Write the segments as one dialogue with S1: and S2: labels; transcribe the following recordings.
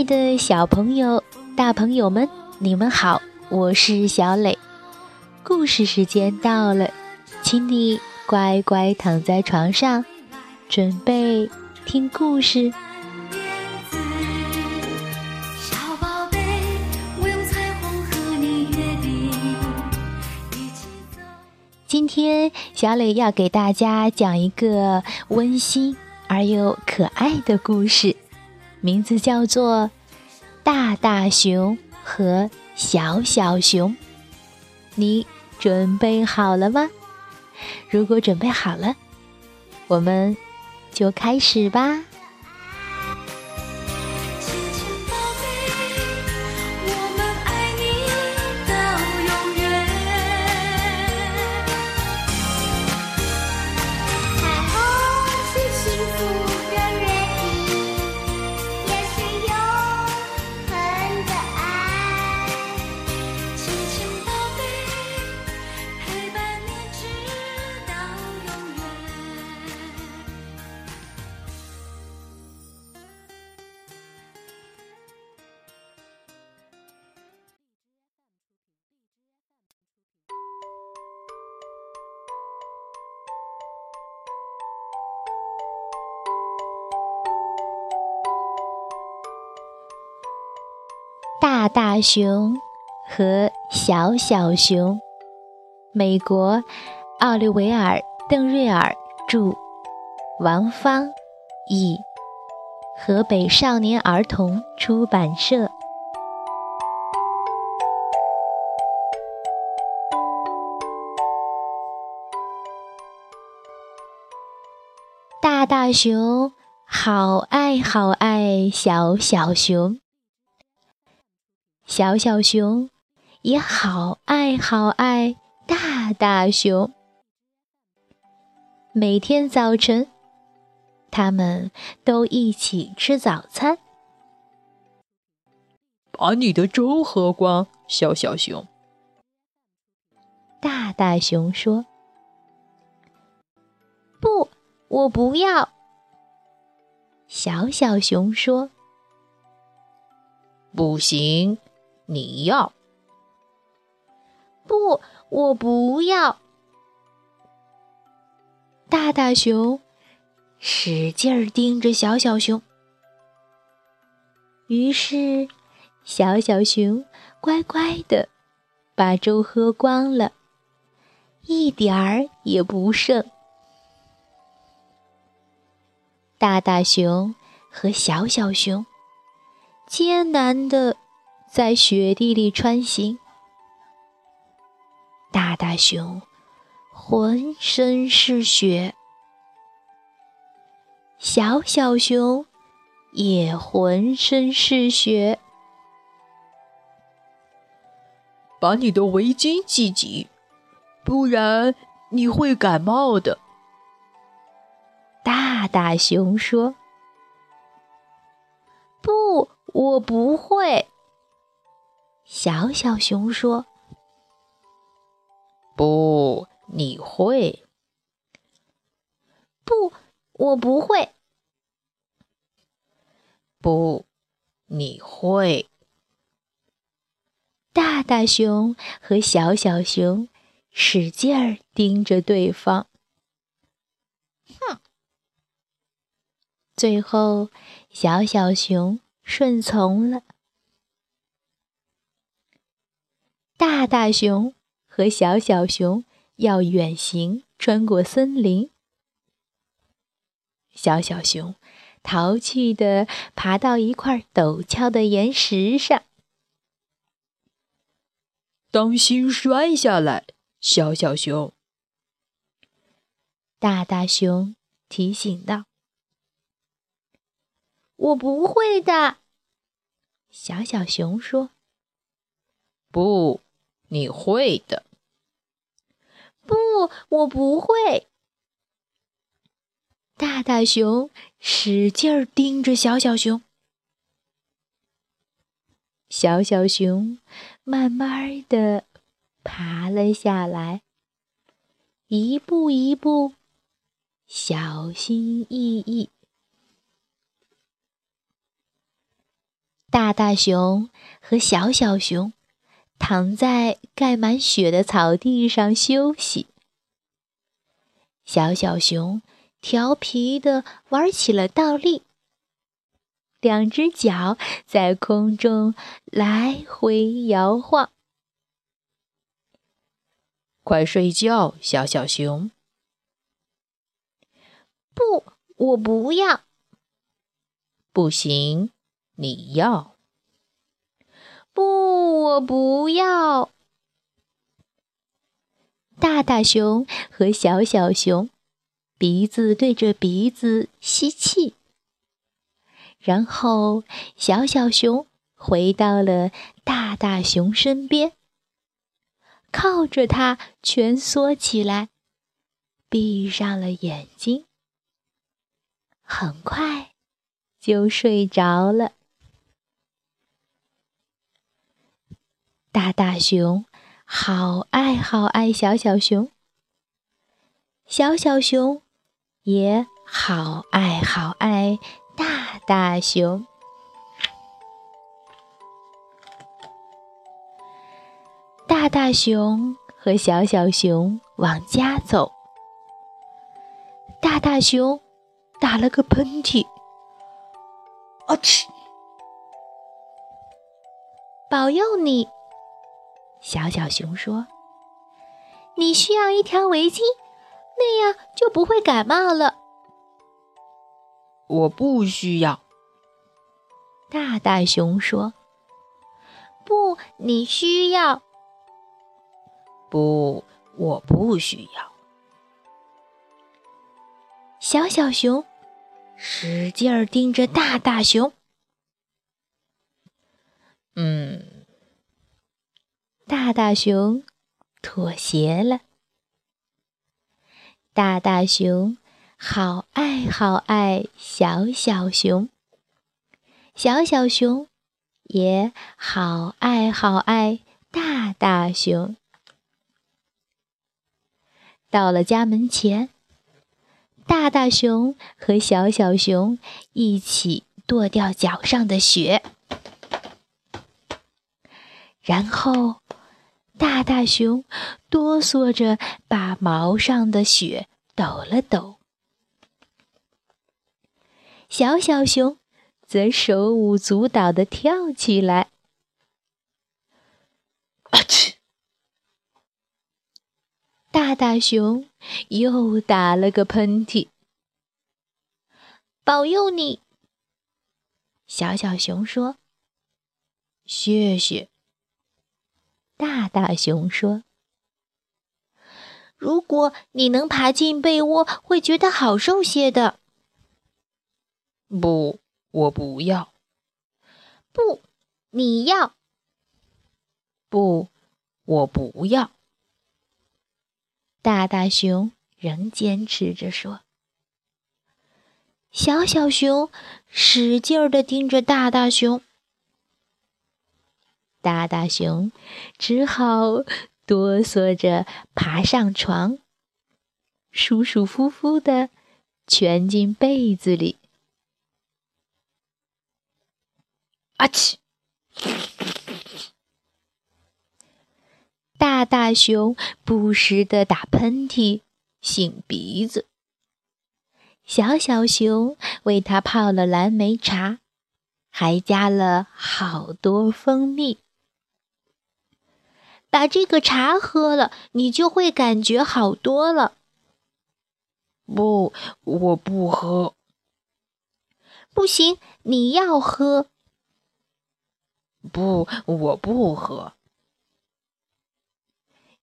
S1: 爱的小朋友、大朋友们，你们好，我是小磊。故事时间到了，请你乖乖躺在床上，准备听故事。今天，小磊要给大家讲一个温馨而又可爱的故事。名字叫做《大大熊和小小熊》，你准备好了吗？如果准备好了，我们就开始吧。大大熊和小小熊，美国奥利维尔·邓瑞尔著，王芳译，河北少年儿童出版社。大大熊好爱好爱小小熊。小小熊也好爱好爱大大熊。每天早晨，他们都一起吃早餐。
S2: 把你的粥喝光，小小熊。
S1: 大大熊说：“不，我不要。”小小熊说：“
S2: 不行。”你要？
S1: 不，我不要。大大熊使劲儿盯着小小熊，于是小小熊乖乖的把粥喝光了，一点儿也不剩。大大熊和小小熊艰难的。在雪地里穿行，大大熊浑身是雪，小小熊也浑身是雪。
S2: 把你的围巾系紧，不然你会感冒的。
S1: 大大熊说：“不，我不会。”小小熊说：“
S2: 不，你会。
S1: 不，我不会。
S2: 不，你会。”
S1: 大大熊和小小熊使劲儿盯着对方。哼！最后，小小熊顺从了。大大熊和小小熊要远行，穿过森林。小小熊淘气地爬到一块陡峭的岩石上，
S2: 当心摔下来！小小熊，
S1: 大大熊提醒道：“我不会的。”小小熊说：“
S2: 不。”你会的。
S1: 不，我不会。大大熊使劲儿盯着小小熊，小小熊慢慢的爬了下来，一步一步，小心翼翼。大大熊和小小熊躺在盖满雪的草地上休息。小小熊调皮地玩起了倒立，两只脚在空中来回摇晃。
S2: 快睡觉，小小熊！
S1: 不，我不要。
S2: 不行。你要？
S1: 不，我不要。大大熊和小小熊鼻子对着鼻子吸气，然后小小熊回到了大大熊身边，靠着它蜷缩起来，闭上了眼睛，很快就睡着了。大大熊好爱好爱小小熊，小小熊也好爱好爱大大熊。大大熊和小小熊往家走，大大熊打了个喷嚏，
S2: 啊嚏！
S1: 保佑你！小小熊说：“你需要一条围巾，那样就不会感冒了。”
S2: 我不需要。
S1: 大大熊说：“不，你需要。”
S2: 不，我不需要。
S1: 小小熊使劲儿盯着大大熊。
S2: 嗯。
S1: 大大熊妥协了。大大熊好爱好爱小小熊，小小熊也好爱好爱大大熊。到了家门前，大大熊和小小熊一起跺掉脚上的雪，然后。大大熊哆嗦着把毛上的雪抖了抖，小小熊则手舞足蹈地跳起来。
S2: 啊嚏！
S1: 大大熊又打了个喷嚏。保佑你，小小熊说：“
S2: 谢谢。”
S1: 大大熊说：“如果你能爬进被窝，会觉得好受些的。”“
S2: 不，我不要。”“
S1: 不，你要。”“
S2: 不，我不要。”
S1: 大大熊仍坚持着说。小小熊使劲儿地盯着大大熊。大大熊只好哆嗦着爬上床，舒舒服服的蜷进被子里。
S2: 阿嚏！
S1: 大大熊不时的打喷嚏，擤鼻子。小小熊为他泡了蓝莓茶，还加了好多蜂蜜。把这个茶喝了，你就会感觉好多了。
S2: 不，我不喝。
S1: 不行，你要喝。
S2: 不，我不喝。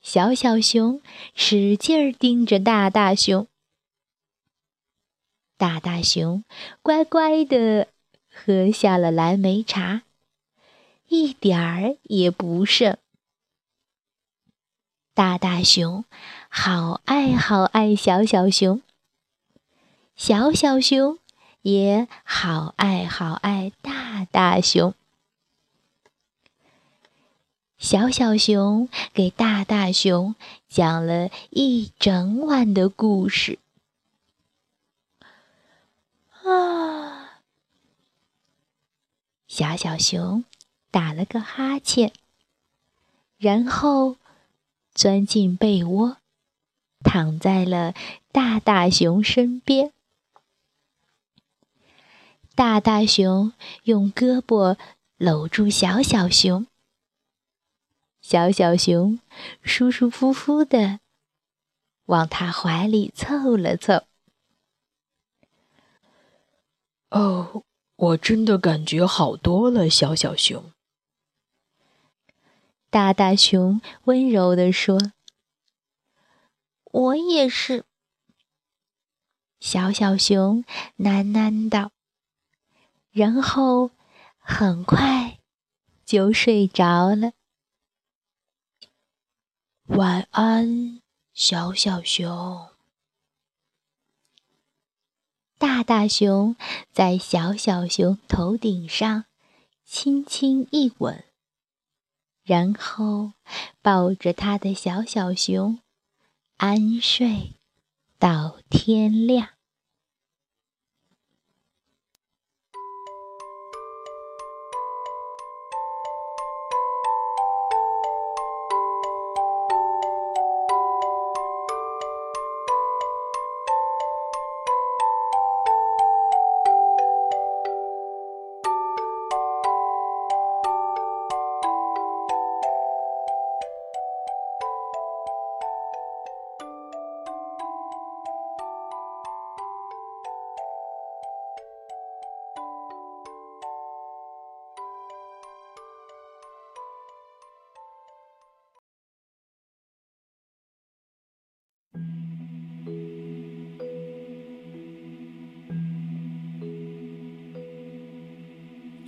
S1: 小小熊使劲儿盯着大大熊，大大熊乖乖的喝下了蓝莓茶，一点儿也不剩。大大熊好爱好爱小小熊，小小熊也好爱好爱大大熊。小小熊给大大熊讲了一整晚的故事。啊小小熊打了个哈欠，然后钻进被窝，躺在了大大熊身边。大大熊用胳膊搂住小小熊，小小熊舒舒服服的往他怀里凑了凑。
S2: 哦，我真的感觉好多了，小小熊。
S1: 大大熊温柔地说：“我也是。”小小熊喃喃道。然后很快就睡着了。晚安，小小熊。大大熊在小小熊头顶上轻轻一吻，然后抱着他的小小熊安睡到天亮。